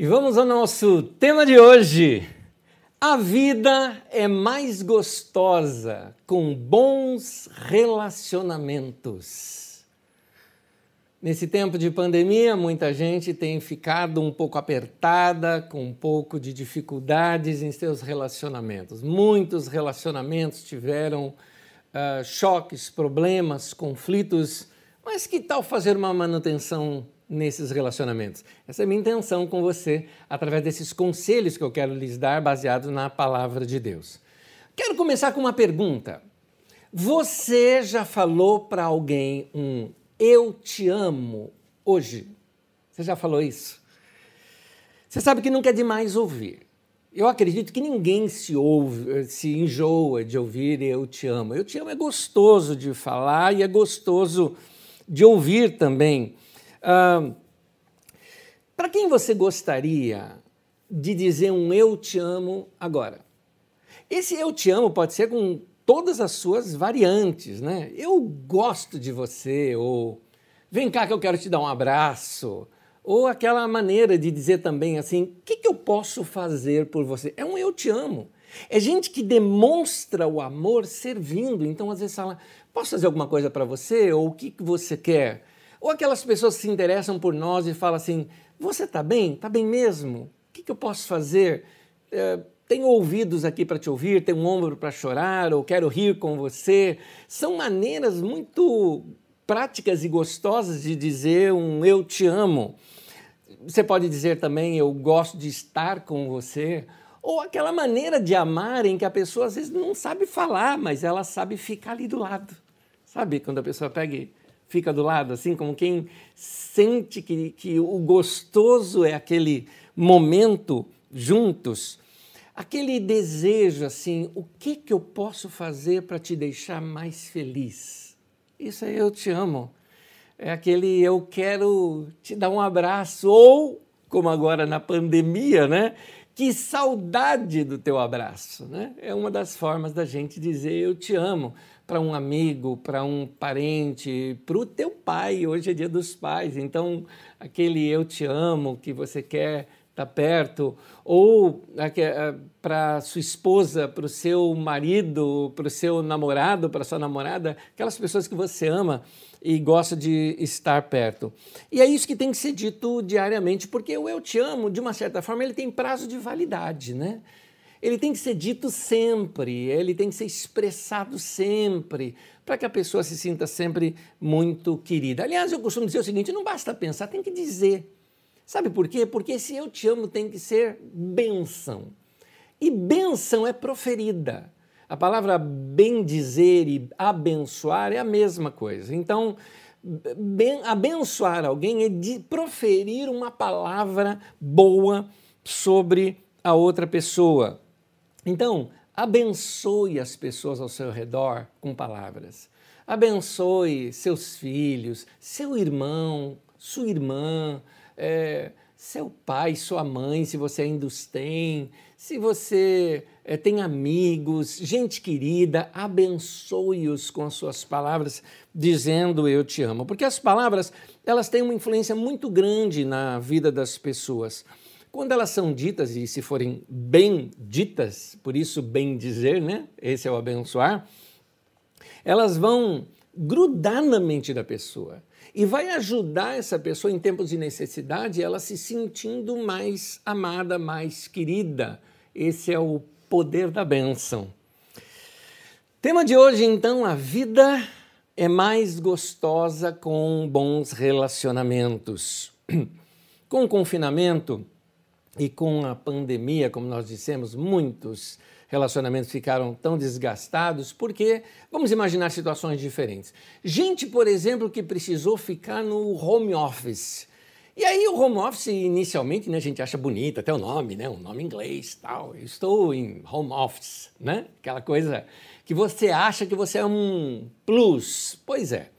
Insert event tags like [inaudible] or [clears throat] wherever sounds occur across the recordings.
E vamos ao nosso tema de hoje. A vida é mais gostosa com bons relacionamentos. Nesse tempo de pandemia, muita gente tem ficado um pouco apertada, com um pouco de dificuldades em seus relacionamentos. Muitos relacionamentos tiveram uh, choques, problemas, conflitos, mas que tal fazer uma manutenção nesses relacionamentos. Essa é a minha intenção com você, através desses conselhos que eu quero lhes dar, baseados na palavra de Deus. Quero começar com uma pergunta. Você já falou para alguém um eu te amo hoje? Você já falou isso? Você sabe que nunca é demais ouvir. Eu acredito que ninguém se ouve, se enjoa de ouvir eu te amo. Eu te amo é gostoso de falar e é gostoso de ouvir também. Para quem você gostaria de dizer um eu te amo agora? Esse eu te amo pode ser com todas as suas variantes, né? Eu gosto de você, ou vem cá que eu quero te dar um abraço, ou aquela maneira de dizer também assim: o que, que eu posso fazer por você? É um eu te amo. É gente que demonstra o amor servindo. Então, às vezes, fala: posso fazer alguma coisa para você? Ou o que, que você quer? Ou aquelas pessoas que se interessam por nós e falam assim: Você está bem? Está bem mesmo? O que, que eu posso fazer? É, tenho ouvidos aqui para te ouvir, tenho um ombro para chorar, ou quero rir com você. São maneiras muito práticas e gostosas de dizer um eu te amo. Você pode dizer também eu gosto de estar com você, ou aquela maneira de amar em que a pessoa às vezes não sabe falar, mas ela sabe ficar ali do lado. Sabe quando a pessoa pega e fica do lado, assim, como quem sente que, que o gostoso é aquele momento juntos, aquele desejo, assim, o que, que eu posso fazer para te deixar mais feliz? Isso aí eu te amo. É aquele eu quero te dar um abraço, ou, como agora na pandemia, né? Que saudade do teu abraço, né? É uma das formas da gente dizer eu te amo para um amigo, para um parente, para o teu pai. Hoje é dia dos pais, então aquele eu te amo que você quer estar tá perto, ou eh, para sua esposa, para o seu marido, para o seu namorado, para sua namorada, aquelas pessoas que você ama e gosta de estar perto. E é isso que tem que ser dito diariamente, porque o eu te amo, de uma certa forma, ele tem prazo de validade, né? Ele tem que ser dito sempre, ele tem que ser expressado sempre, para que a pessoa se sinta sempre muito querida. Aliás, eu costumo dizer o seguinte: não basta pensar, tem que dizer. Sabe por quê? Porque esse eu te amo tem que ser benção. E benção é proferida. A palavra bendizer e abençoar é a mesma coisa. Então, ben, abençoar alguém é de proferir uma palavra boa sobre a outra pessoa. Então, abençoe as pessoas ao seu redor com palavras. Abençoe seus filhos, seu irmão, sua irmã, é, seu pai, sua mãe, se você ainda os tem, se você é, tem amigos, gente querida, abençoe-os com as suas palavras, dizendo eu te amo. Porque as palavras, elas têm uma influência muito grande na vida das pessoas. Quando elas são ditas, e se forem bem ditas, por isso bem dizer, né? Esse é o abençoar, elas vão grudar na mente da pessoa e vai ajudar essa pessoa em tempos de necessidade, ela se sentindo mais amada, mais querida. Esse é o poder da bênção. Tema de hoje, então, a vida é mais gostosa com bons relacionamentos. [clears throat] Com o confinamento, e com a pandemia, como nós dissemos, muitos relacionamentos ficaram tão desgastados, porque vamos imaginar situações diferentes. Gente, por exemplo, que precisou ficar no home office. E aí o home office inicialmente, né, a gente acha bonito, até o nome, né, um nome inglês, tal. Eu estou em home office, né? Aquela coisa que você acha que você é um plus. Pois é.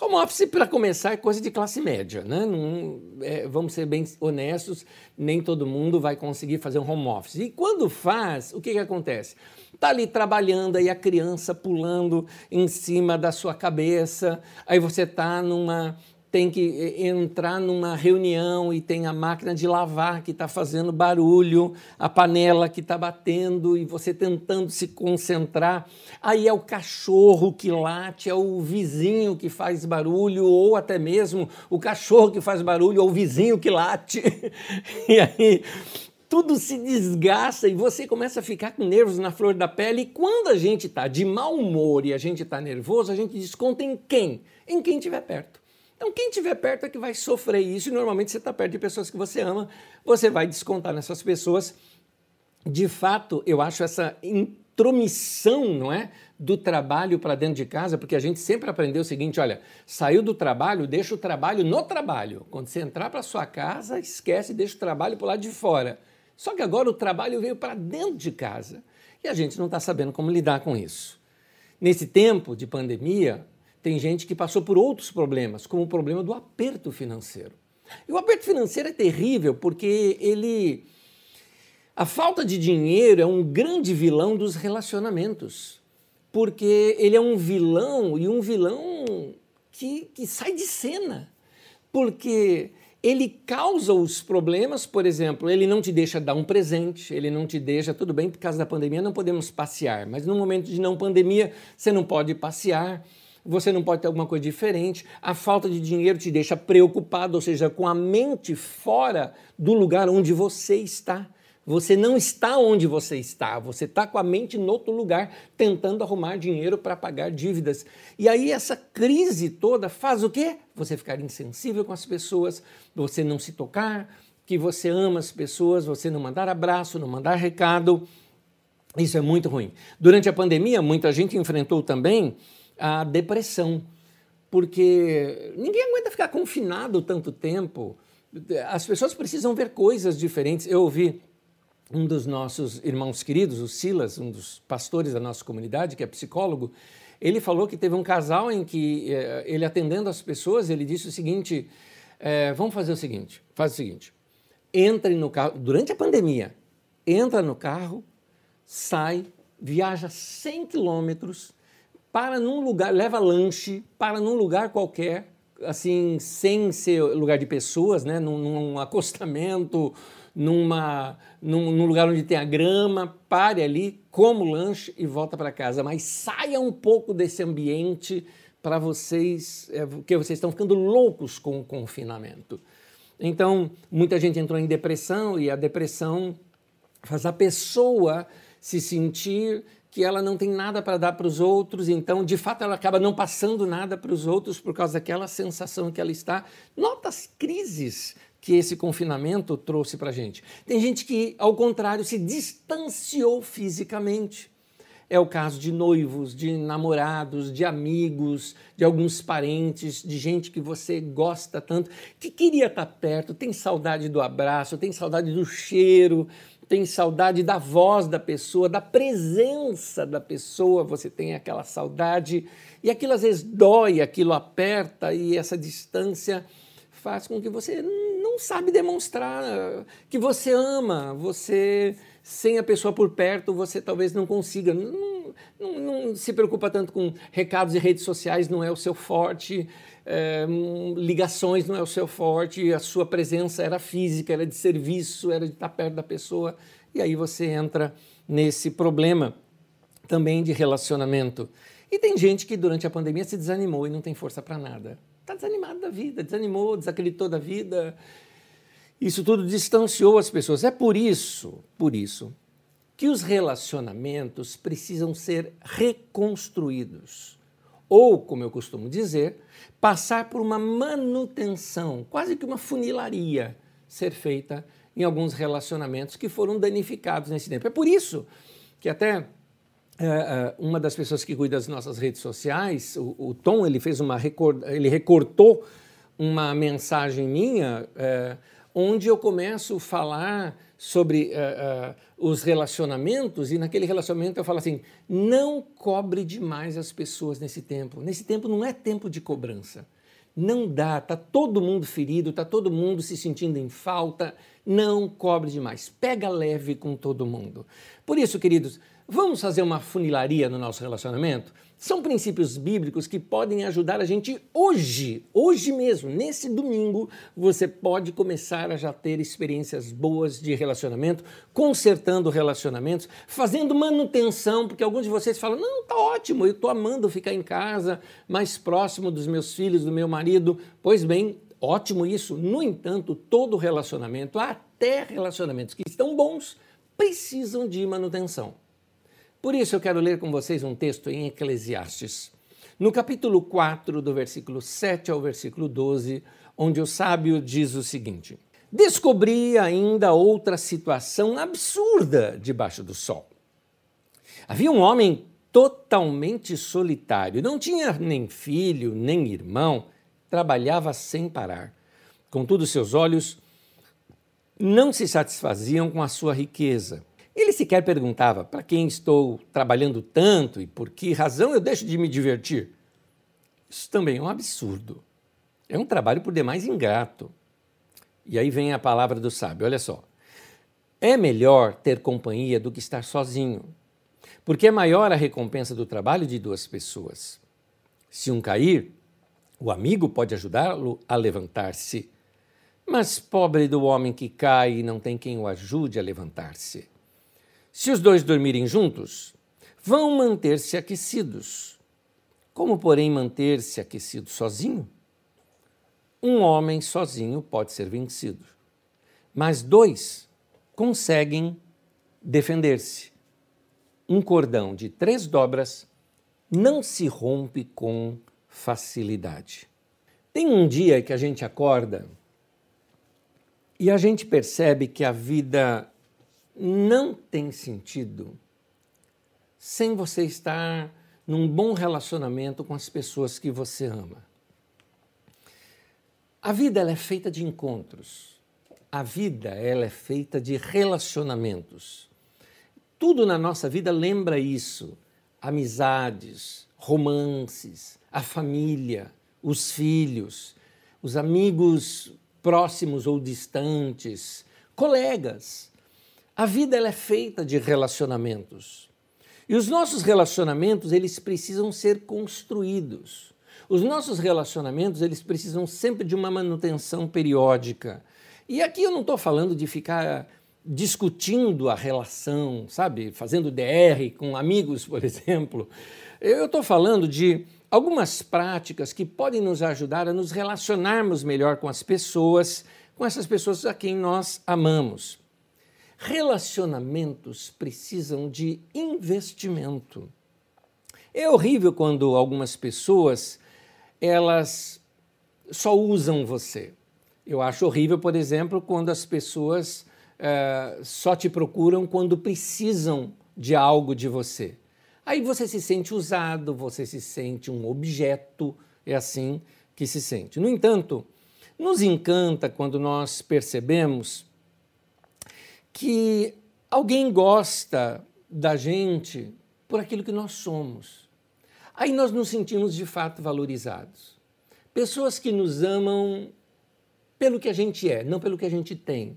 Home office, para começar, é coisa de classe média. Né? Não, é, vamos ser bem honestos, nem todo mundo vai conseguir fazer um home office. E quando faz, o que, que acontece? Está ali trabalhando, aí a criança pulando em cima da sua cabeça, aí você está numa tem que eh, entrar numa reunião e tem a máquina de lavar que está fazendo barulho, a panela que está batendo e você tentando se concentrar. Aí é o cachorro que late, é o vizinho que faz barulho, ou até mesmo o cachorro que faz barulho, ou o vizinho que late. [laughs] e aí tudo se desgasta e você começa a ficar com nervos na flor da pele. E quando a gente está de mau humor e a gente está nervoso, a gente desconta em quem? Em quem estiver perto. Então, quem estiver perto é que vai sofrer isso, e normalmente você está perto de pessoas que você ama, você vai descontar nessas pessoas. De fato, eu acho essa intromissão, não é? Do trabalho para dentro de casa, porque a gente sempre aprendeu o seguinte: olha, saiu do trabalho, deixa o trabalho no trabalho. Quando você entrar para sua casa, esquece, deixa o trabalho para lado de fora. Só que agora o trabalho veio para dentro de casa e a gente não está sabendo como lidar com isso. Nesse tempo de pandemia, tem gente que passou por outros problemas, como o problema do aperto financeiro. E o aperto financeiro é terrível porque ele. A falta de dinheiro é um grande vilão dos relacionamentos. Porque ele é um vilão e um vilão que, que sai de cena. Porque ele causa os problemas, por exemplo, ele não te deixa dar um presente, ele não te deixa, tudo bem, por causa da pandemia não podemos passear, mas no momento de não pandemia você não pode passear você não pode ter alguma coisa diferente. A falta de dinheiro te deixa preocupado, ou seja, com a mente fora do lugar onde você está. Você não está onde você está, você está com a mente em outro lugar, tentando arrumar dinheiro para pagar dívidas. E aí essa crise toda faz o quê? Você ficar insensível com as pessoas, você não se tocar, que você ama as pessoas, você não mandar abraço, não mandar recado. Isso é muito ruim. Durante a pandemia, muita gente enfrentou também a depressão, porque ninguém aguenta ficar confinado tanto tempo. As pessoas precisam ver coisas diferentes. Eu ouvi um dos nossos irmãos queridos, o Silas, um dos pastores da nossa comunidade, que é psicólogo, ele falou que teve um casal em que eh, ele atendendo as pessoas, ele disse o seguinte: é, vamos fazer o seguinte, faz o seguinte, entre no carro durante a pandemia, entra no carro, sai, viaja 100 quilômetros para num lugar, leva lanche, para num lugar qualquer, assim, sem ser lugar de pessoas, né? num, num acostamento, numa, num, num, lugar onde tem a grama, pare ali, como lanche e volta para casa. Mas saia um pouco desse ambiente para vocês, é, porque vocês estão ficando loucos com o confinamento. Então, muita gente entrou em depressão e a depressão faz a pessoa se sentir que ela não tem nada para dar para os outros, então, de fato, ela acaba não passando nada para os outros por causa daquela sensação que ela está. Nota as crises que esse confinamento trouxe para a gente. Tem gente que, ao contrário, se distanciou fisicamente. É o caso de noivos, de namorados, de amigos, de alguns parentes, de gente que você gosta tanto, que queria estar perto, tem saudade do abraço, tem saudade do cheiro, tem saudade da voz da pessoa, da presença da pessoa, você tem aquela saudade, e aquilo às vezes dói, aquilo aperta, e essa distância faz com que você não sabe demonstrar que você ama, você sem a pessoa por perto, você talvez não consiga. Não, não, não se preocupa tanto com recados e redes sociais, não é o seu forte é, ligações não é o seu forte, a sua presença era física, era de serviço, era de estar perto da pessoa, e aí você entra nesse problema também de relacionamento. E tem gente que durante a pandemia se desanimou e não tem força para nada. Está desanimado da vida, desanimou, desacreditou da vida. Isso tudo distanciou as pessoas. É por isso, por isso, que os relacionamentos precisam ser reconstruídos. Ou, como eu costumo dizer, passar por uma manutenção, quase que uma funilaria ser feita em alguns relacionamentos que foram danificados nesse tempo. É por isso que até uma das pessoas que cuida das nossas redes sociais, o, o Tom, ele fez uma ele recortou uma mensagem minha é, onde eu começo a falar sobre uh, uh, os relacionamentos e naquele relacionamento eu falo assim: não cobre demais as pessoas nesse tempo. Nesse tempo não é tempo de cobrança. Não dá, tá todo mundo ferido, tá todo mundo se sentindo em falta. Não cobre demais. Pega leve com todo mundo. Por isso, queridos, Vamos fazer uma funilaria no nosso relacionamento? São princípios bíblicos que podem ajudar a gente hoje, hoje mesmo, nesse domingo, você pode começar a já ter experiências boas de relacionamento, consertando relacionamentos, fazendo manutenção, porque alguns de vocês falam: "Não, tá ótimo, eu tô amando ficar em casa, mais próximo dos meus filhos, do meu marido". Pois bem, ótimo isso. No entanto, todo relacionamento, até relacionamentos que estão bons, precisam de manutenção. Por isso eu quero ler com vocês um texto em Eclesiastes, no capítulo 4, do versículo 7 ao versículo 12, onde o sábio diz o seguinte: Descobri ainda outra situação absurda debaixo do sol. Havia um homem totalmente solitário, não tinha nem filho, nem irmão, trabalhava sem parar. Contudo, seus olhos não se satisfaziam com a sua riqueza ele sequer perguntava para quem estou trabalhando tanto e por que razão eu deixo de me divertir. Isso também é um absurdo. É um trabalho por demais ingrato. E aí vem a palavra do sábio: olha só. É melhor ter companhia do que estar sozinho, porque é maior a recompensa do trabalho de duas pessoas. Se um cair, o amigo pode ajudá-lo a levantar-se. Mas pobre do homem que cai e não tem quem o ajude a levantar-se. Se os dois dormirem juntos, vão manter-se aquecidos. Como, porém, manter-se aquecido sozinho? Um homem sozinho pode ser vencido, mas dois conseguem defender-se. Um cordão de três dobras não se rompe com facilidade. Tem um dia que a gente acorda e a gente percebe que a vida não tem sentido sem você estar num bom relacionamento com as pessoas que você ama. A vida ela é feita de encontros. A vida ela é feita de relacionamentos. Tudo na nossa vida lembra isso: amizades, romances, a família, os filhos, os amigos próximos ou distantes, colegas. A vida ela é feita de relacionamentos. E os nossos relacionamentos, eles precisam ser construídos. Os nossos relacionamentos, eles precisam sempre de uma manutenção periódica. E aqui eu não estou falando de ficar discutindo a relação, sabe? Fazendo DR com amigos, por [laughs] exemplo. Eu estou falando de algumas práticas que podem nos ajudar a nos relacionarmos melhor com as pessoas, com essas pessoas a quem nós amamos. Relacionamentos precisam de investimento. É horrível quando algumas pessoas elas só usam você. Eu acho horrível, por exemplo, quando as pessoas uh, só te procuram quando precisam de algo de você. Aí você se sente usado, você se sente um objeto, é assim que se sente. No entanto, nos encanta quando nós percebemos que alguém gosta da gente por aquilo que nós somos. Aí nós nos sentimos de fato valorizados. Pessoas que nos amam pelo que a gente é, não pelo que a gente tem.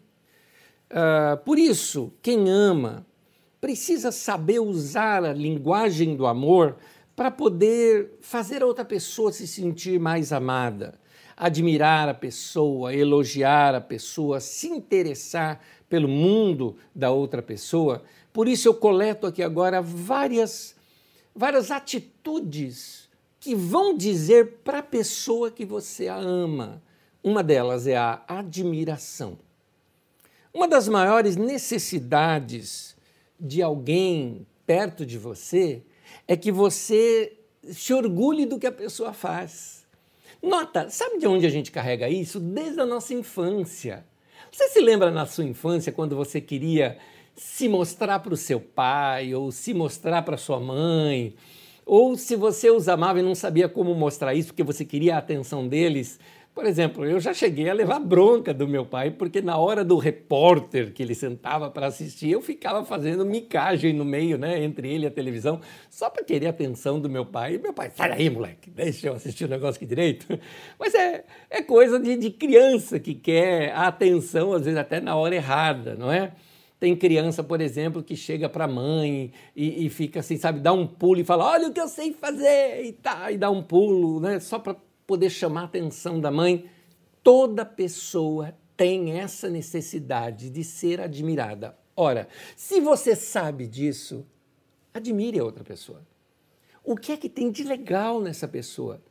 Uh, por isso, quem ama precisa saber usar a linguagem do amor para poder fazer a outra pessoa se sentir mais amada, admirar a pessoa, elogiar a pessoa, se interessar pelo mundo da outra pessoa. Por isso eu coleto aqui agora várias, várias atitudes que vão dizer para a pessoa que você a ama. Uma delas é a admiração. Uma das maiores necessidades de alguém perto de você é que você se orgulhe do que a pessoa faz. Nota, sabe de onde a gente carrega isso? Desde a nossa infância. Você se lembra na sua infância quando você queria se mostrar para o seu pai ou se mostrar para sua mãe? Ou se você os amava e não sabia como mostrar isso porque você queria a atenção deles, por exemplo, eu já cheguei a levar bronca do meu pai, porque na hora do repórter que ele sentava para assistir, eu ficava fazendo micagem no meio, né, entre ele e a televisão, só para querer a atenção do meu pai. E meu pai, sai daí, moleque, deixa eu assistir o negócio aqui direito. [laughs] Mas é, é coisa de, de criança que quer a atenção, às vezes até na hora errada, não é? Tem criança, por exemplo, que chega para a mãe e, e, fica assim, sabe, dá um pulo e fala: Olha o que eu sei fazer, e, tá, e dá um pulo, né, só para poder chamar a atenção da mãe. Toda pessoa tem essa necessidade de ser admirada. Ora, se você sabe disso, admire a outra pessoa. O que é que tem de legal nessa pessoa?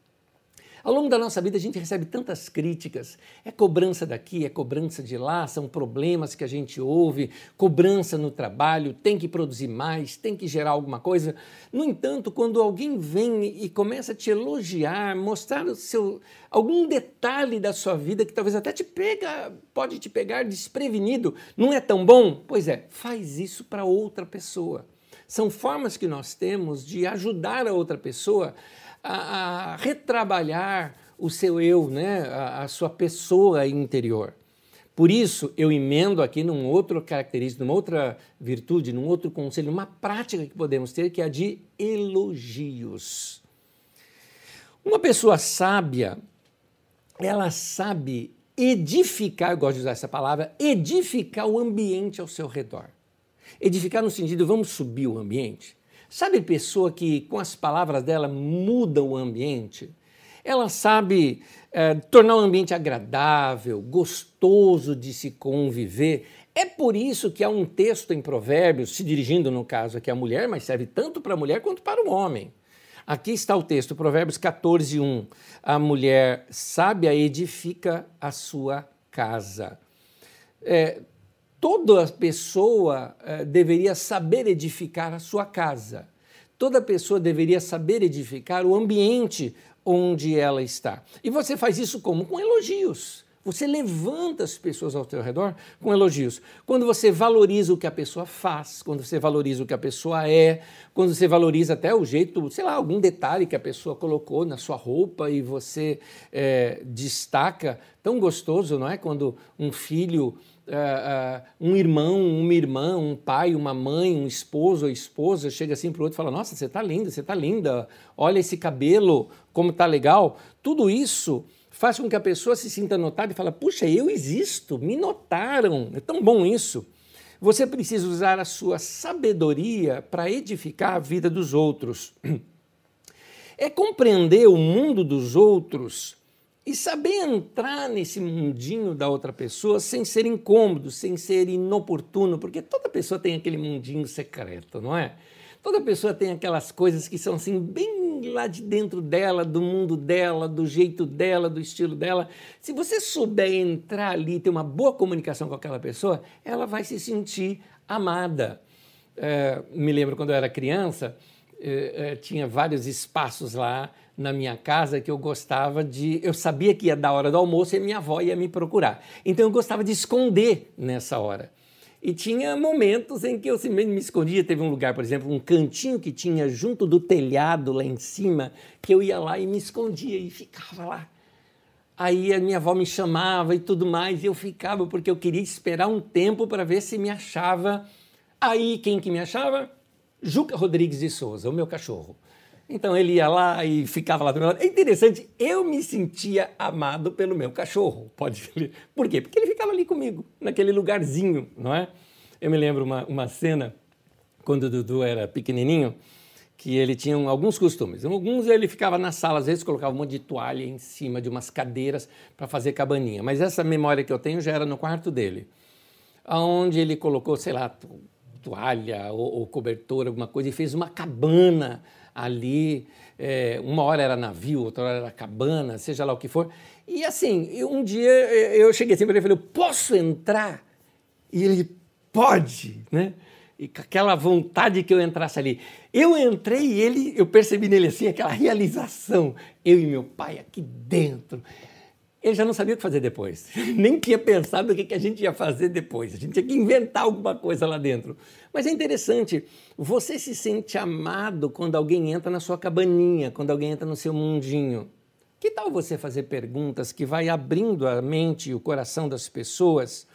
Ao longo da nossa vida a gente recebe tantas críticas. É cobrança daqui, é cobrança de lá, são problemas que a gente ouve, cobrança no trabalho, tem que produzir mais, tem que gerar alguma coisa. No entanto, quando alguém vem e começa a te elogiar, mostrar o seu, algum detalhe da sua vida que talvez até te pega, pode te pegar desprevenido, não é tão bom? Pois é, faz isso para outra pessoa. São formas que nós temos de ajudar a outra pessoa a, a retrabalhar o seu eu, né? a, a sua pessoa interior. Por isso, eu emendo aqui num outro característica, numa outra virtude, num outro conselho, uma prática que podemos ter, que é a de elogios. Uma pessoa sábia, ela sabe edificar, eu gosto de usar essa palavra, edificar o ambiente ao seu redor. Edificar no sentido, vamos subir o ambiente? Sabe pessoa que com as palavras dela muda o ambiente? Ela sabe é, tornar o ambiente agradável, gostoso de se conviver. É por isso que há um texto em Provérbios, se dirigindo no caso aqui à mulher, mas serve tanto para a mulher quanto para o homem. Aqui está o texto, Provérbios 14, 1. A mulher sábia edifica a sua casa. É, toda pessoa eh, deveria saber edificar a sua casa. Toda pessoa deveria saber edificar o ambiente onde ela está. E você faz isso como? Com elogios. Você levanta as pessoas ao seu redor com elogios. Quando você valoriza o que a pessoa faz, quando você valoriza o que a pessoa é, quando você valoriza até o jeito, sei lá, algum detalhe que a pessoa colocou na sua roupa e você é, destaca, tão gostoso, não é? Quando um filho uh, um irmão, uma irmã, um pai, uma mãe, um esposo ou esposa chega assim para o outro e fala: Nossa, você está linda, você está linda, olha esse cabelo, como está legal. Tudo isso faz com que a pessoa se sinta notada e fala: Puxa, eu existo, me notaram, é tão bom isso. Você precisa usar a sua sabedoria para edificar a vida dos outros. [clears throat] É compreender o mundo dos outros e saber entrar nesse mundinho da outra pessoa sem ser incômodo, sem ser inoportuno, porque toda pessoa tem aquele mundinho secreto, não é? Toda pessoa tem aquelas coisas que são assim, bem lá de dentro dela, do mundo dela, do jeito dela, do estilo dela. Se você souber entrar ali e ter uma boa comunicação com aquela pessoa, ela vai se sentir amada. É, me lembro quando eu era criança, é, é, tinha vários espaços lá na minha casa que eu gostava de. Eu sabia que ia dar hora do almoço e minha avó ia me procurar. Então eu gostava de esconder nessa hora. E tinha momentos em que eu me escondia. Teve um lugar, por exemplo, um cantinho que tinha junto do telhado lá em cima, que eu ia lá e me escondia e ficava lá. Aí a minha avó me chamava e tudo mais, e eu ficava porque eu queria esperar um tempo para ver se me achava. Aí quem que me achava? Juca Rodrigues de Souza, o meu cachorro. Então ele ia lá e ficava lá do meu lado. É interessante, eu me sentia amado pelo meu cachorro, pode [laughs] ser. Por quê? Porque ele ficava ali comigo, naquele lugarzinho, não é? Eu me lembro uma, uma cena, quando o Dudu era pequenininho, que ele tinha alguns costumes. Alguns ele ficava na sala, às vezes colocava um monte de toalha em cima de umas cadeiras para fazer cabaninha. Mas essa memória que eu tenho já era no quarto dele, onde ele colocou, sei lá, toalha ou, ou cobertor, alguma coisa, e fez uma cabana ali. É, uma hora era navio, outra hora era cabana, seja lá o que for. E assim, um dia eu cheguei assim para ele e falei: Posso entrar? E ele pode, né? E com aquela vontade que eu entrasse ali. Eu entrei e ele, eu percebi nele assim aquela realização. Eu e meu pai aqui dentro ele já não sabia o que fazer depois. [laughs] Nem tinha pensado o que a gente ia fazer depois. A gente tinha que inventar alguma coisa lá dentro. Mas é interessante, você se sente amado quando alguém entra na sua cabaninha, quando alguém entra no seu mundinho. Que tal você fazer perguntas que vai abrindo a mente e o coração das pessoas,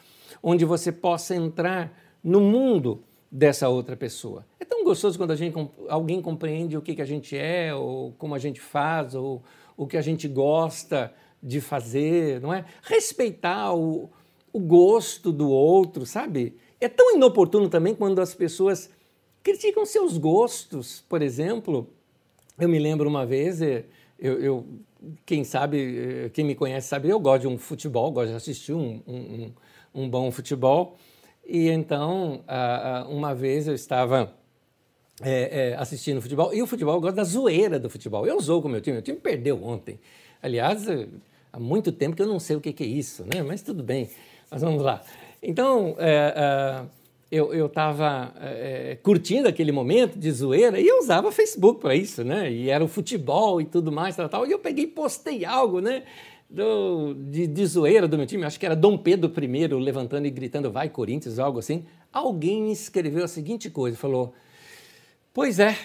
onde você possa entrar no mundo dessa outra pessoa? É tão gostoso quando gente, alguém compreende o que, que a gente é, ou como a gente faz, ou o que a gente gosta de fazer, não é? Respeitar o, o gosto do outro, sabe? É tão inoportuno também quando as pessoas criticam seus gostos, por exemplo. Eu me lembro uma vez, eh, eu, eu quem sabe, eh, quem me conhece sabe, eu gosto de um futebol, gosto de assistir um, um, um bom futebol. E então, uma vez eu estava é, é, assistindo futebol, e o futebol, eu gosto da zoeira do futebol. Eu zoo com o meu time, meu time perdeu ontem. Aliás, há muito tempo que eu não sei o que, que é isso, né? mas tudo bem, mas vamos lá. Então, é, é eu estava é, curtindo aquele momento de zoeira e eu usava Facebook para isso, né? E era o futebol e tudo mais, tal, tal. E eu peguei e postei algo, né? Do, de, de zoeira do meu time, acho que era Dom Pedro I levantando e gritando vai Corinthians, algo assim. Alguém escreveu a seguinte coisa, falou, pois é,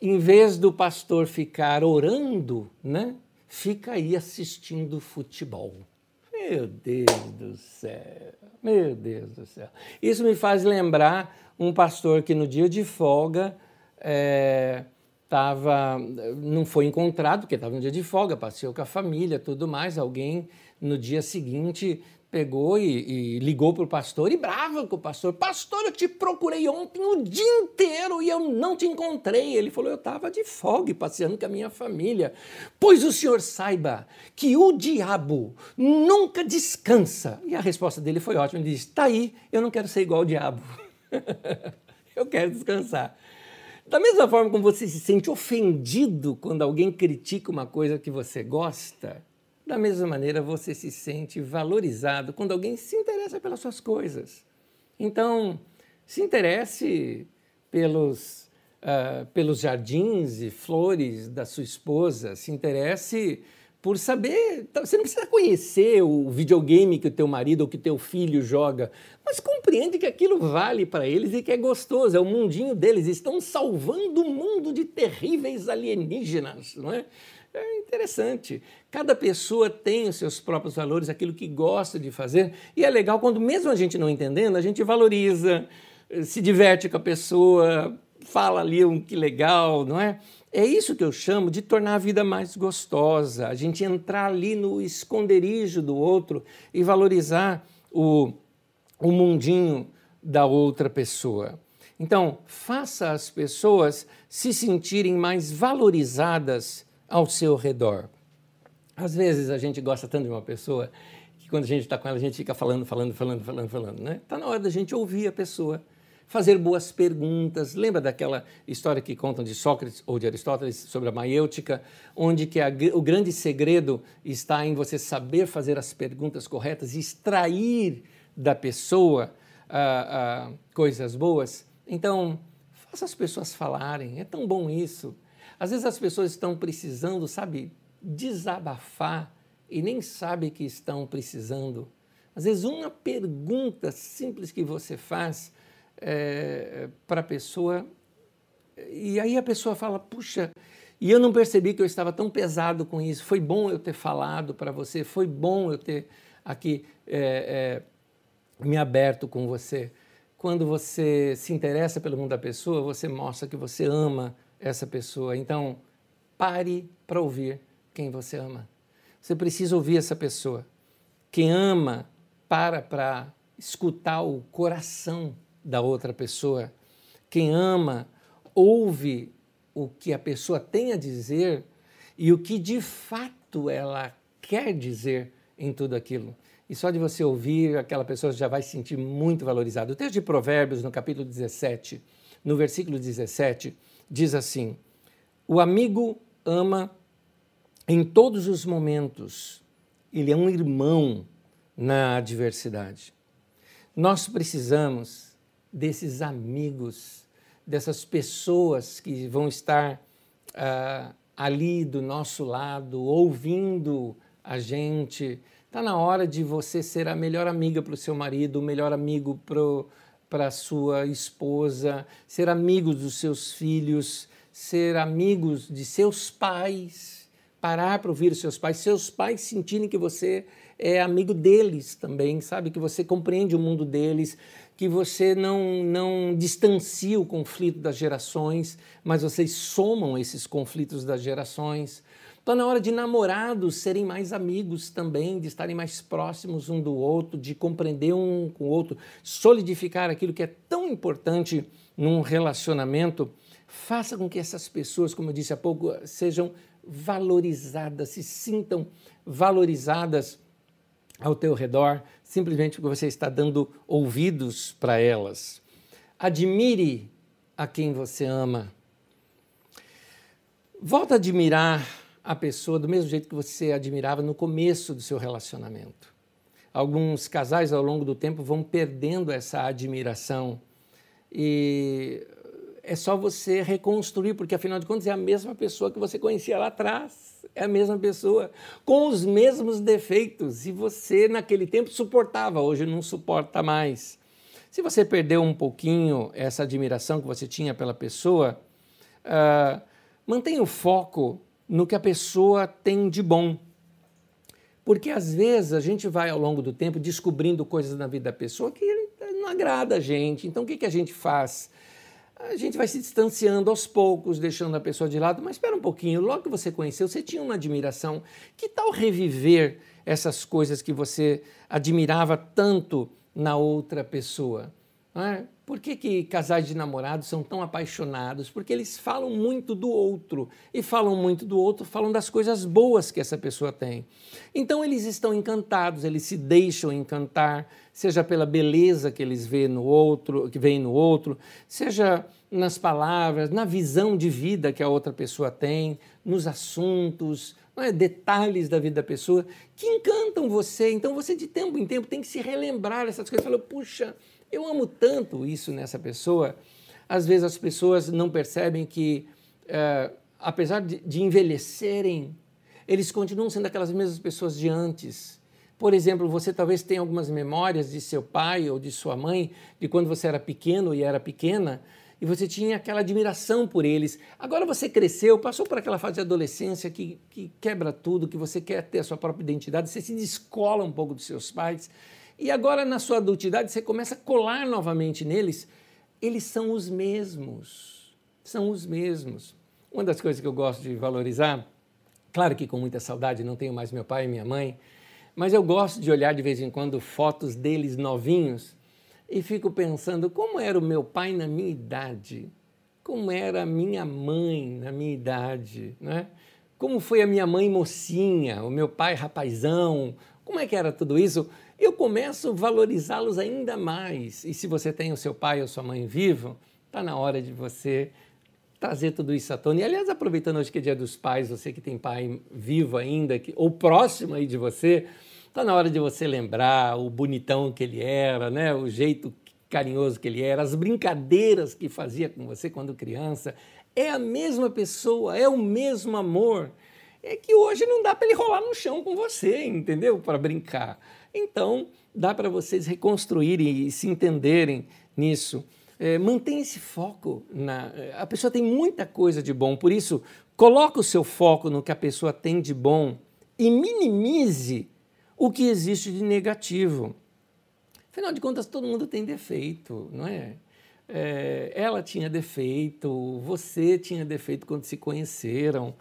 em vez do pastor ficar orando, né? Fica aí assistindo futebol. Meu Deus do céu, meu Deus do céu. Isso me faz lembrar um pastor que no dia de folga é, tava, não foi encontrado, porque estava no dia de folga, passeou com a família, tudo mais. Alguém no dia seguinte pegou e, e ligou para o pastor e brava com o pastor. Pastor, eu te procurei ontem o dia inteiro e eu não te encontrei. Ele falou, eu estava de folga passeando com a minha família. Pois o senhor saiba que o diabo nunca descansa. E a resposta dele foi ótima. Ele disse, tá aí, eu não quero ser igual ao diabo. [laughs] eu quero descansar. Da mesma forma como você se sente ofendido quando alguém critica uma coisa que você gosta, da mesma maneira, você se sente valorizado quando alguém se interessa pelas suas coisas. Então, se interesse pelos, uh, pelos jardins e flores da sua esposa, se interesse por saber. Tá, você não precisa conhecer o videogame que o teu marido ou que o teu filho joga, mas compreende que aquilo vale para eles e que é gostoso, é o mundinho deles. Estão salvando o mundo de terríveis alienígenas, não é? É interessante. Cada pessoa tem os seus próprios valores, aquilo que gosta de fazer, e é legal quando, mesmo a gente não entendendo, a gente valoriza, se diverte com a pessoa, fala ali um que legal, não é? É isso que eu chamo de tornar a vida mais gostosa, a gente entrar ali no esconderijo do outro e valorizar o, o mundinho da outra pessoa. Então, faça as pessoas se sentirem mais valorizadas ao seu redor. Às vezes a gente gosta tanto de uma pessoa que quando a gente está com ela a gente fica falando, falando, falando, falando, falando, né? Está na hora da gente ouvir a pessoa, fazer boas perguntas. Lembra daquela história que contam de Sócrates ou de Aristóteles sobre a maiêutica, onde que a, o grande segredo está em você saber fazer as perguntas corretas e extrair da pessoa ah, ah, coisas boas? Então, faça as pessoas falarem, é tão bom isso. Às vezes as pessoas estão precisando, sabe, desabafar e nem sabem que estão precisando. Às vezes, uma pergunta simples que você faz é, para a pessoa, e aí a pessoa fala: Puxa, e eu não percebi que eu estava tão pesado com isso. Foi bom eu ter falado para você, foi bom eu ter aqui é, é, me aberto com você. Quando você se interessa pelo mundo da pessoa, você mostra que você ama essa pessoa. Então, pare para ouvir quem você ama. Você precisa ouvir essa pessoa. Quem ama, para para escutar o coração da outra pessoa. Quem ama, ouve o que a pessoa tem a dizer e o que de fato ela quer dizer em tudo aquilo. E só de você ouvir, aquela pessoa já vai se sentir muito valorizada. O texto de Provérbios, no capítulo 17, no versículo 17, diz assim: O amigo ama em todos os momentos, ele é um irmão na adversidade. Nós precisamos desses amigos, dessas pessoas que vão estar uh, ali do nosso lado, ouvindo a gente. Está na hora de você ser a melhor amiga para o seu marido, o melhor amigo para para sua esposa, ser amigos dos seus filhos, ser amigos de seus pais, parar para ouvir seus pais, seus pais sentirem que você é amigo deles também, sabe? Que você compreende o mundo deles, que você não, não distancia o conflito das gerações, mas vocês somam esses conflitos das gerações. Está na hora de namorados serem mais amigos também, de estarem mais próximos um do outro, de compreender um com o outro, solidificar aquilo que é tão importante num relacionamento. Faça com que essas pessoas, como eu disse há pouco, sejam valorizadas, se sintam valorizadas ao teu redor, simplesmente porque você está dando ouvidos para elas. Admire a quem você ama. Volta a admirar a pessoa do mesmo jeito que você admirava no começo do seu relacionamento. Alguns casais ao longo do tempo vão perdendo essa admiração e é só você reconstruir, porque afinal de contas é a mesma pessoa que você conhecia lá atrás, é a mesma pessoa, com os mesmos defeitos, e você naquele tempo suportava, hoje não suporta mais. Se você perdeu um pouquinho essa admiração que você tinha pela pessoa, uh, mantenha o foco no que a pessoa tem de bom. Porque às vezes a gente vai ao longo do tempo descobrindo coisas na vida da pessoa que não agrada a gente. Então o que, que a gente faz? A gente vai se distanciando aos poucos, deixando a pessoa de lado. Mas espera um pouquinho, logo que você conheceu, você tinha uma admiração. Que tal reviver essas coisas que você admirava tanto na outra pessoa? É? Por que, que casais de namorados são tão apaixonados? Porque eles falam muito do outro. E falam muito do outro, falam das coisas boas que essa pessoa tem. Então eles estão encantados, eles se deixam encantar, seja pela beleza que eles veem no outro, que veem no outro, seja nas palavras, na visão de vida que a outra pessoa tem, nos assuntos, é? detalhes da vida da pessoa que encantam você. Então você de tempo em tempo tem que se relembrar essas coisas. Fala, puxa, eu amo tanto isso nessa pessoa. Às vezes as pessoas não percebem que, é, apesar de, de envelhecerem, eles continuam sendo aquelas mesmas pessoas de antes. Por exemplo, você talvez tenha algumas memórias de seu pai ou de sua mãe, de quando você era pequeno e era pequena, e você tinha aquela admiração por eles. Agora você cresceu, passou por aquela fase de adolescência que, que quebra tudo, que você quer ter a sua própria identidade, você se descola um pouco dos seus pais e agora, na sua adultidade, você começa a colar novamente neles. Eles são os mesmos. São os mesmos. Uma das coisas que eu gosto de valorizar, claro que com muita saudade, não tenho mais meu pai e minha mãe, mas eu gosto de olhar de vez em quando fotos deles novinhos e fico pensando como era o meu pai na minha idade, como era a minha mãe na minha idade, né? Como foi a minha mãe mocinha, o meu pai rapazão, como é que era tudo isso? Eu começo a valorizá-los ainda mais. E se você tem o seu pai ou sua mãe vivo, está na hora de você trazer tudo isso à tona. E, aliás, aproveitando hoje que é dia dos pais, você que tem pai vivo ainda, que, ou próximo aí de você, está na hora de você lembrar o bonitão que ele era, né? o jeito carinhoso que ele era, as brincadeiras que fazia com você quando criança. É a mesma pessoa, é o mesmo amor. É que hoje não dá para ele rolar no chão com você, entendeu? Para brincar. Então, dá para vocês reconstruírem e se entenderem nisso. É, mantenha esse foco. Na, a pessoa tem muita coisa de bom, por isso, coloque o seu foco no que a pessoa tem de bom e minimize o que existe de negativo. Afinal de contas, todo mundo tem defeito, não é? é? Ela tinha defeito, você tinha defeito quando se conheceram,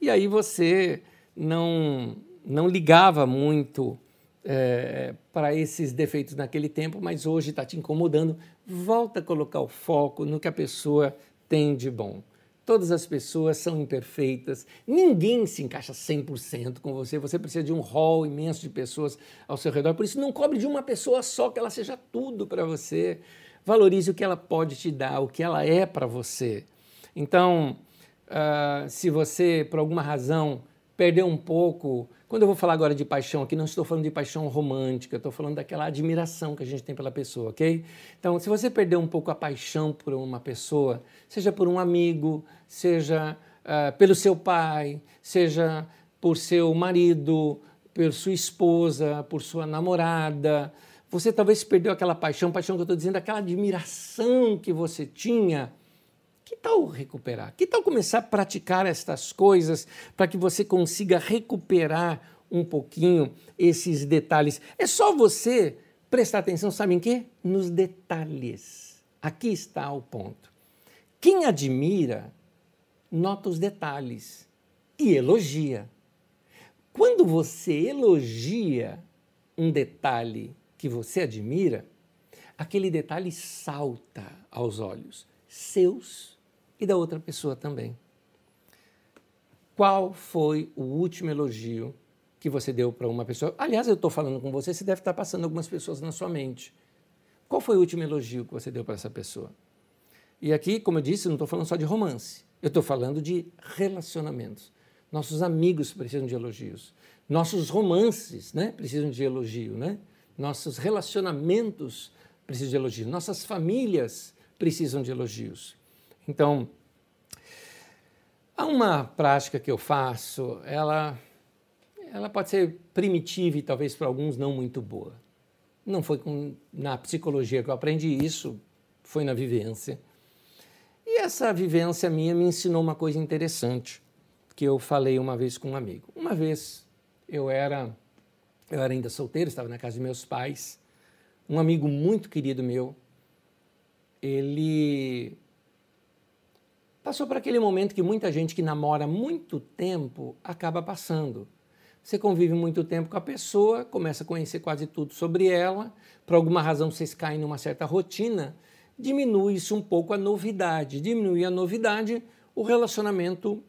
e aí você não, não ligava muito é, para esses defeitos naquele tempo, mas hoje está te incomodando, volta a colocar o foco no que a pessoa tem de bom. Todas as pessoas são imperfeitas, ninguém se encaixa 100% com você, você precisa de um rol imenso de pessoas ao seu redor, por isso não cobre de uma pessoa só, que ela seja tudo para você. Valorize o que ela pode te dar, o que ela é para você. Então, uh, se você, por alguma razão, perdeu um pouco quando eu vou falar agora de paixão aqui, não estou falando de paixão romântica, estou falando daquela admiração que a gente tem pela pessoa, ok? Então, se você perder um pouco a paixão por uma pessoa, seja por um amigo, seja uh, pelo seu pai, seja por seu marido, por sua esposa, por sua namorada, você talvez perdeu aquela paixão, paixão que eu estou dizendo, aquela admiração que você tinha que tal recuperar? Que tal começar a praticar estas coisas para que você consiga recuperar um pouquinho esses detalhes? É só você prestar atenção, sabe em quê? Nos detalhes. Aqui está o ponto. Quem admira, nota os detalhes. e elogia. Quando você elogia um detalhe que você admira, aquele detalhe salta aos olhos, seus e da outra pessoa também. Qual foi o último elogio que você deu para uma pessoa? Aliás, eu estou falando com você, você deve estar passando algumas pessoas na sua mente. Qual foi o último elogio que você deu para essa pessoa? E aqui, como eu disse, não estou falando só de romance, eu estou falando de relacionamentos. Nossos amigos precisam de elogios. Nossos romances né, precisam de elogio. Né? Nossos relacionamentos precisam de elogio. Nossas famílias precisam de elogios. Então, Há uma prática que eu faço, ela, ela pode ser primitiva e talvez para alguns não muito boa. Não foi com, na psicologia que eu aprendi isso, foi na vivência. E essa vivência minha me ensinou uma coisa interessante que eu falei uma vez com um amigo. Uma vez eu era eu era ainda solteiro, estava na casa de meus pais. Um amigo muito querido meu, ele passou por aquele momento que muita gente que namora muito tempo acaba passando. Você convive muito tempo com a pessoa, começa a conhecer quase tudo sobre ela, por alguma razão vocês caem numa certa rotina, diminui-se um pouco a novidade. Diminui a novidade, o relacionamento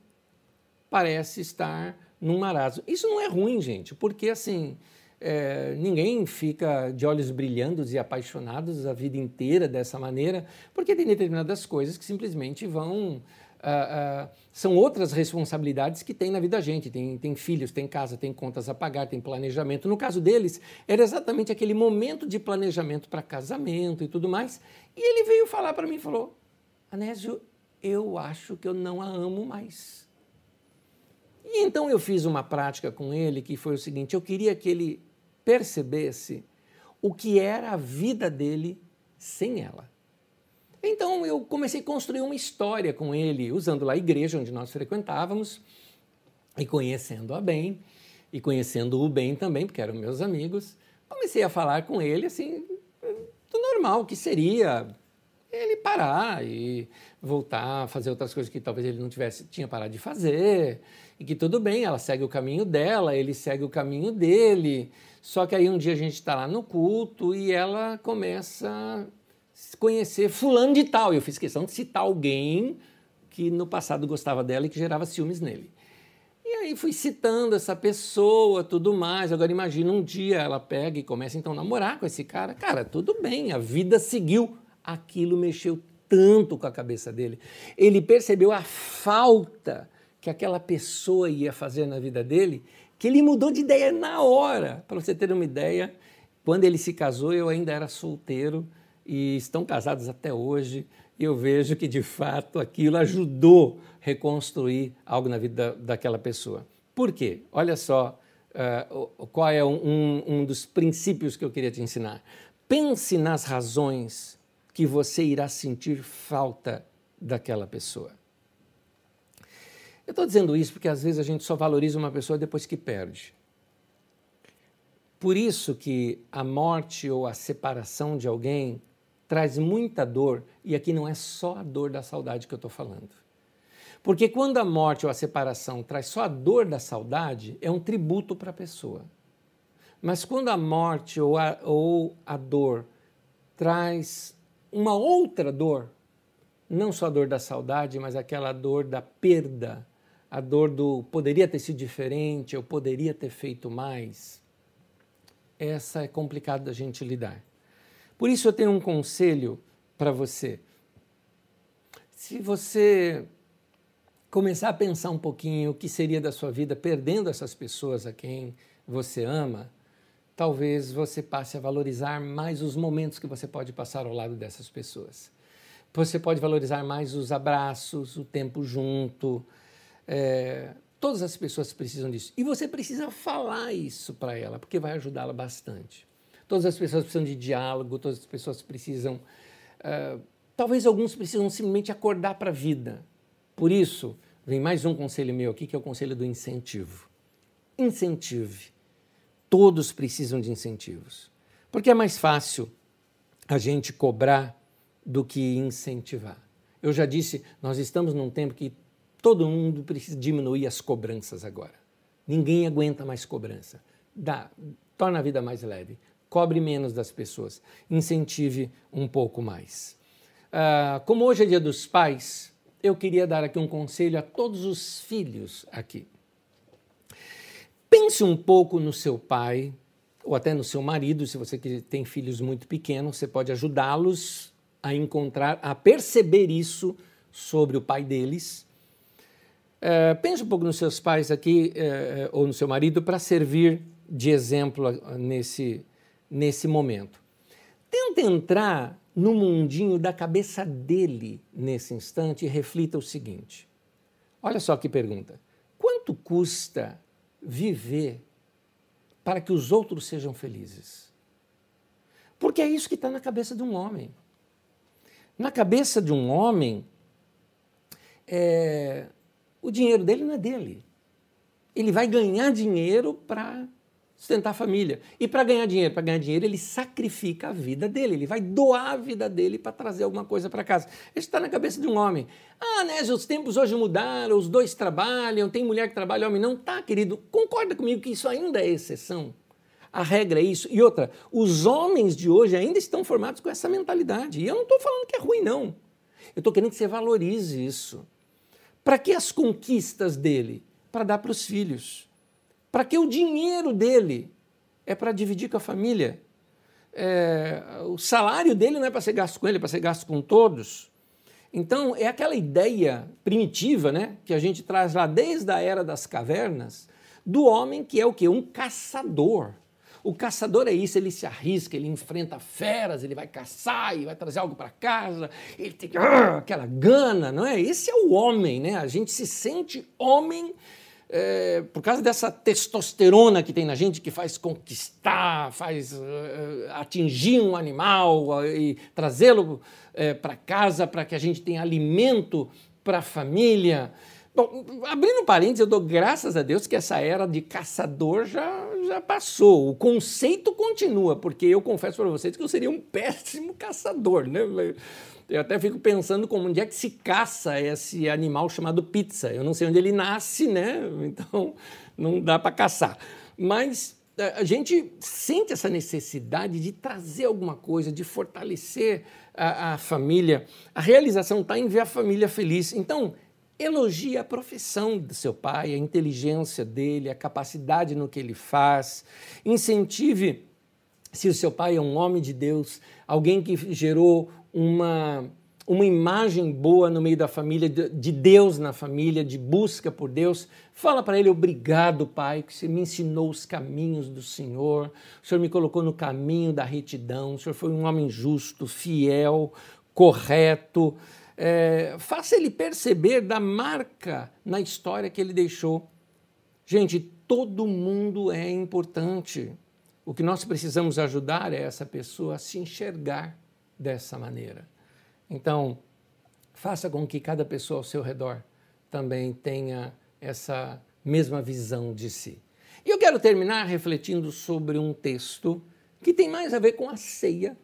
parece estar num marasmo. Isso não é ruim, gente, porque assim, é, ninguém fica de olhos brilhantes e apaixonados a vida inteira dessa maneira, porque tem determinadas coisas que simplesmente vão. Uh, uh, são outras responsabilidades que tem na vida da gente. Tem, tem filhos, tem casa, tem contas a pagar, tem planejamento. No caso deles, era exatamente aquele momento de planejamento para casamento e tudo mais. E ele veio falar para mim e falou: Anésio, eu acho que eu não a amo mais. E então eu fiz uma prática com ele que foi o seguinte: eu queria que ele percebesse o que era a vida dele sem ela. Então eu comecei a construir uma história com ele, usando lá a igreja onde nós frequentávamos e conhecendo-a bem, e conhecendo-o bem também, porque eram meus amigos. Comecei a falar com ele assim, do normal, que seria ele parar e voltar a fazer outras coisas que talvez ele não tivesse tinha parado de fazer e que tudo bem, ela segue o caminho dela, ele segue o caminho dele. Só que aí um dia a gente está lá no culto e ela começa a conhecer fulano de tal. Eu fiz questão de citar alguém que no passado gostava dela e que gerava ciúmes nele. E aí fui citando essa pessoa, tudo mais. Agora imagina um dia ela pega e começa então a namorar com esse cara. Cara, tudo bem, a vida seguiu. Aquilo mexeu tanto com a cabeça dele. Ele percebeu a falta que aquela pessoa ia fazer na vida dele, que ele mudou de ideia na hora. Para você ter uma ideia, quando ele se casou, eu ainda era solteiro e estão casados até hoje. E eu vejo que, de fato, aquilo ajudou a reconstruir algo na vida daquela pessoa. Por quê? Olha só uh, qual é um, um dos princípios que eu queria te ensinar. Pense nas razões que você irá sentir falta daquela pessoa. Eu estou dizendo isso porque às vezes a gente só valoriza uma pessoa depois que perde. Por isso que a morte ou a separação de alguém traz muita dor, e aqui não é só a dor da saudade que eu estou falando. Porque quando a morte ou a separação traz só a dor da saudade, é um tributo para a pessoa. Mas quando a morte ou a, ou a dor traz uma outra dor, não só a dor da saudade, mas aquela dor da perda, a dor do poderia ter sido diferente, eu poderia ter feito mais, essa é complicada da gente lidar. Por isso eu tenho um conselho para você. Se você começar a pensar um pouquinho o que seria da sua vida perdendo essas pessoas a quem você ama, talvez você passe a valorizar mais os momentos que você pode passar ao lado dessas pessoas. Você pode valorizar mais os abraços, o tempo junto, é, todas as pessoas precisam disso. E você precisa falar isso para ela, porque vai ajudá-la bastante. Todas as pessoas precisam de diálogo, todas as pessoas precisam. Uh, talvez alguns precisam simplesmente acordar para a vida. Por isso, vem mais um conselho meu aqui, que é o conselho do incentivo. Incentive. Todos precisam de incentivos. Porque é mais fácil a gente cobrar do que incentivar. Eu já disse, nós estamos num tempo que todo mundo precisa diminuir as cobranças agora. Ninguém aguenta mais cobrança. Dá, torna a vida mais leve. Cobre menos das pessoas. Incentive um pouco mais. Uh, como hoje é dia dos pais, eu queria dar aqui um conselho a todos os filhos aqui. Pense um pouco no seu pai, ou até no seu marido, se você tem filhos muito pequenos, você pode ajudá-los a encontrar, a perceber isso sobre o pai deles. É, pense um pouco nos seus pais aqui, é, ou no seu marido, para servir de exemplo nesse, nesse momento. Tenta entrar no mundinho da cabeça dele nesse instante e reflita o seguinte: olha só que pergunta. Quanto custa viver para que os outros sejam felizes? Porque é isso que está na cabeça de um homem. Na cabeça de um homem, é, o dinheiro dele não é dele. Ele vai ganhar dinheiro para sustentar a família. E para ganhar dinheiro, para ganhar dinheiro, ele sacrifica a vida dele, ele vai doar a vida dele para trazer alguma coisa para casa. Isso está na cabeça de um homem. Ah, né, os tempos hoje mudaram, os dois trabalham, tem mulher que trabalha, homem não. Tá, querido, concorda comigo que isso ainda é exceção. A regra é isso. E outra, os homens de hoje ainda estão formados com essa mentalidade. E eu não estou falando que é ruim, não. Eu estou querendo que você valorize isso. Para que as conquistas dele? Para dar para os filhos. Para que o dinheiro dele? É para dividir com a família. É, o salário dele não é para ser gasto com ele, é para ser gasto com todos. Então, é aquela ideia primitiva né, que a gente traz lá desde a era das cavernas, do homem que é o quê? Um caçador. O caçador é isso, ele se arrisca, ele enfrenta feras, ele vai caçar e vai trazer algo para casa, ele tem ah, aquela gana, não é? Esse é o homem, né? A gente se sente homem é, por causa dessa testosterona que tem na gente, que faz conquistar, faz uh, atingir um animal uh, e trazê-lo uh, para casa para que a gente tenha alimento para a família. Bom, abrindo parênteses, eu dou graças a Deus que essa era de caçador já, já passou. O conceito continua, porque eu confesso para vocês que eu seria um [laughs] péssimo caçador, né? Eu até fico pensando como onde é que se caça esse animal chamado pizza. Eu não sei onde ele nasce, né? Então não dá para caçar. Mas é, a gente sente essa necessidade de trazer alguma coisa, de fortalecer a, a família. A realização está em ver a família feliz. Então, Elogie a profissão do seu pai, a inteligência dele, a capacidade no que ele faz. Incentive, se o seu pai é um homem de Deus, alguém que gerou uma, uma imagem boa no meio da família, de Deus na família, de busca por Deus, fala para ele: Obrigado, Pai, que você me ensinou os caminhos do Senhor, o Senhor me colocou no caminho da retidão, o Senhor foi um homem justo, fiel, correto é, faça ele perceber da marca na história que ele deixou. Gente, todo mundo é importante. O que nós precisamos ajudar é essa pessoa a se enxergar dessa maneira. Então, faça com que cada pessoa ao seu redor também tenha essa mesma visão de si. E eu quero terminar refletindo sobre um texto que tem mais a ver com a ceia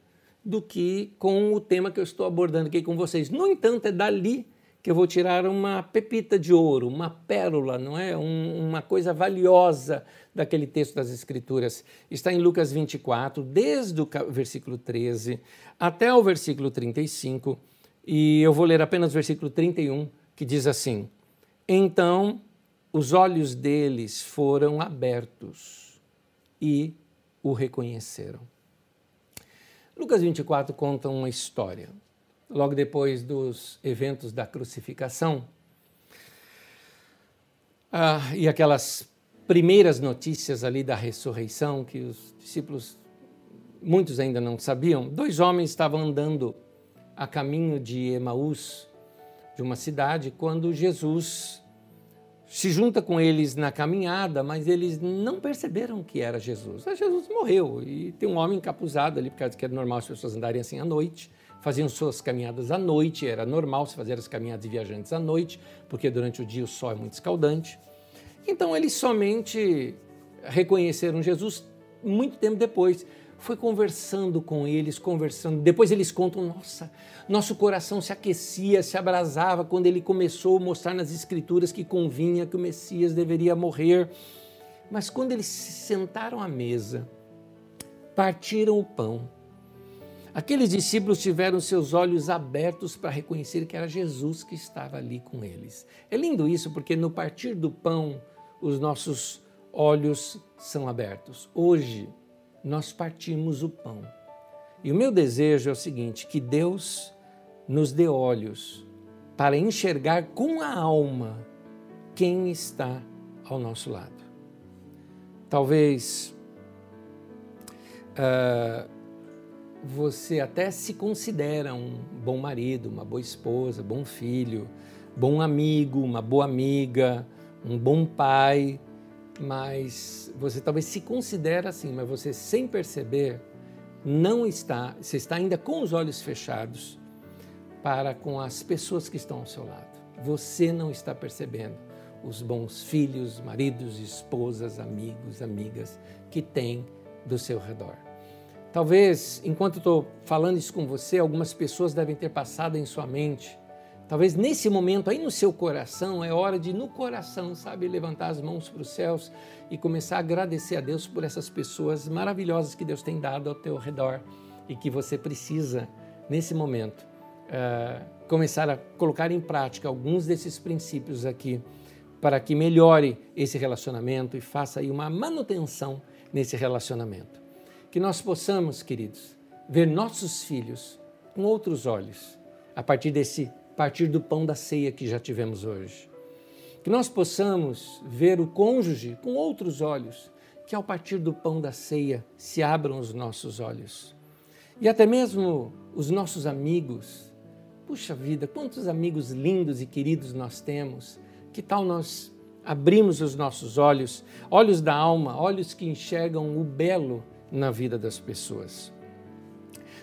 do que com o tema que eu estou abordando aqui com vocês. No entanto, é dali que eu vou tirar uma pepita de ouro, uma pérola, não é? Um, uma coisa valiosa daquele texto das Escrituras. Está em Lucas 24, desde o versículo 13 até o versículo 35, e eu vou ler apenas o versículo 31, que diz assim: Então os olhos deles foram abertos e o reconheceram. Lucas 24 conta uma história. Logo depois dos eventos da crucificação, ah, e aquelas primeiras notícias ali da ressurreição que os discípulos, muitos ainda não sabiam, dois homens estavam andando a caminho de Emaús, de uma cidade, quando Jesus se junta com eles na caminhada, mas eles não perceberam que era Jesus. Ah, Jesus morreu e tem um homem encapuzado ali, porque era normal as pessoas andarem assim à noite, faziam suas caminhadas à noite, era normal se fazer as caminhadas de viajantes à noite, porque durante o dia o sol é muito escaldante. Então eles somente reconheceram Jesus muito tempo depois, foi conversando com eles, conversando. Depois eles contam, nossa, nosso coração se aquecia, se abrasava quando ele começou a mostrar nas escrituras que convinha que o Messias deveria morrer. Mas quando eles se sentaram à mesa, partiram o pão. Aqueles discípulos tiveram seus olhos abertos para reconhecer que era Jesus que estava ali com eles. É lindo isso, porque no partir do pão, os nossos olhos são abertos. Hoje, nós partimos o pão. E o meu desejo é o seguinte: que Deus nos dê olhos para enxergar com a alma quem está ao nosso lado. Talvez uh, você até se considera um bom marido, uma boa esposa, bom filho, bom amigo, uma boa amiga, um bom pai, mas você talvez se considera assim, mas você sem perceber não está, você está ainda com os olhos fechados para com as pessoas que estão ao seu lado. Você não está percebendo os bons filhos, maridos, esposas, amigos, amigas que tem do seu redor. Talvez, enquanto estou falando isso com você, algumas pessoas devem ter passado em sua mente Talvez nesse momento, aí no seu coração, é hora de, no coração, sabe, levantar as mãos para os céus e começar a agradecer a Deus por essas pessoas maravilhosas que Deus tem dado ao teu redor e que você precisa, nesse momento, uh, começar a colocar em prática alguns desses princípios aqui para que melhore esse relacionamento e faça aí uma manutenção nesse relacionamento. Que nós possamos, queridos, ver nossos filhos com outros olhos a partir desse partir do pão da ceia que já tivemos hoje. Que nós possamos ver o cônjuge com outros olhos, que ao partir do pão da ceia se abram os nossos olhos. E até mesmo os nossos amigos. Puxa vida, quantos amigos lindos e queridos nós temos. Que tal nós abrimos os nossos olhos, olhos da alma, olhos que enxergam o belo na vida das pessoas?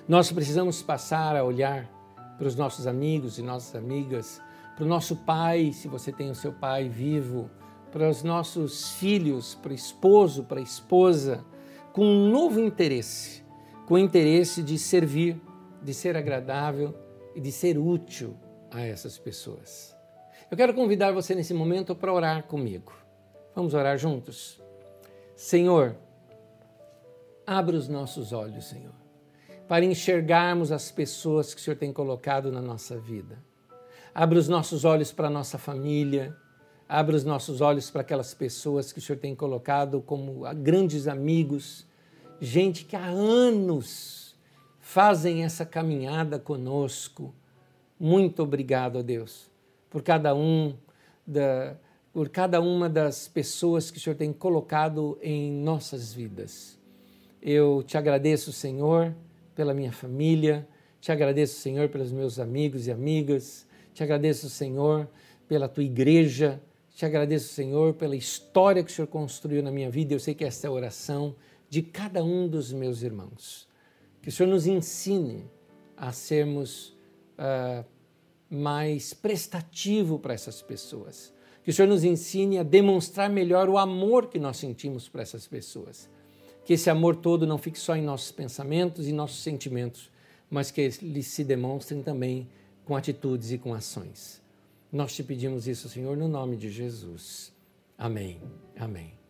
Nós precisamos passar a olhar para os nossos amigos e nossas amigas, para o nosso pai, se você tem o seu pai vivo, para os nossos filhos, para o esposo, para a esposa, com um novo interesse, com o interesse de servir, de ser agradável e de ser útil a essas pessoas. Eu quero convidar você nesse momento para orar comigo. Vamos orar juntos? Senhor, abra os nossos olhos, Senhor para enxergarmos as pessoas que o Senhor tem colocado na nossa vida. Abra os nossos olhos para a nossa família, abra os nossos olhos para aquelas pessoas que o Senhor tem colocado como grandes amigos, gente que há anos fazem essa caminhada conosco. Muito obrigado, a Deus, por cada um da, por cada uma das pessoas que o Senhor tem colocado em nossas vidas. Eu te agradeço, Senhor pela minha família. Te agradeço, Senhor, pelos meus amigos e amigas. Te agradeço, Senhor, pela tua igreja. Te agradeço, Senhor, pela história que o Senhor construiu na minha vida. Eu sei que esta é a oração de cada um dos meus irmãos. Que o Senhor nos ensine a sermos uh, mais prestativo para essas pessoas. Que o Senhor nos ensine a demonstrar melhor o amor que nós sentimos para essas pessoas que esse amor todo não fique só em nossos pensamentos e nossos sentimentos, mas que eles se demonstrem também com atitudes e com ações. Nós te pedimos isso, Senhor, no nome de Jesus. Amém. Amém.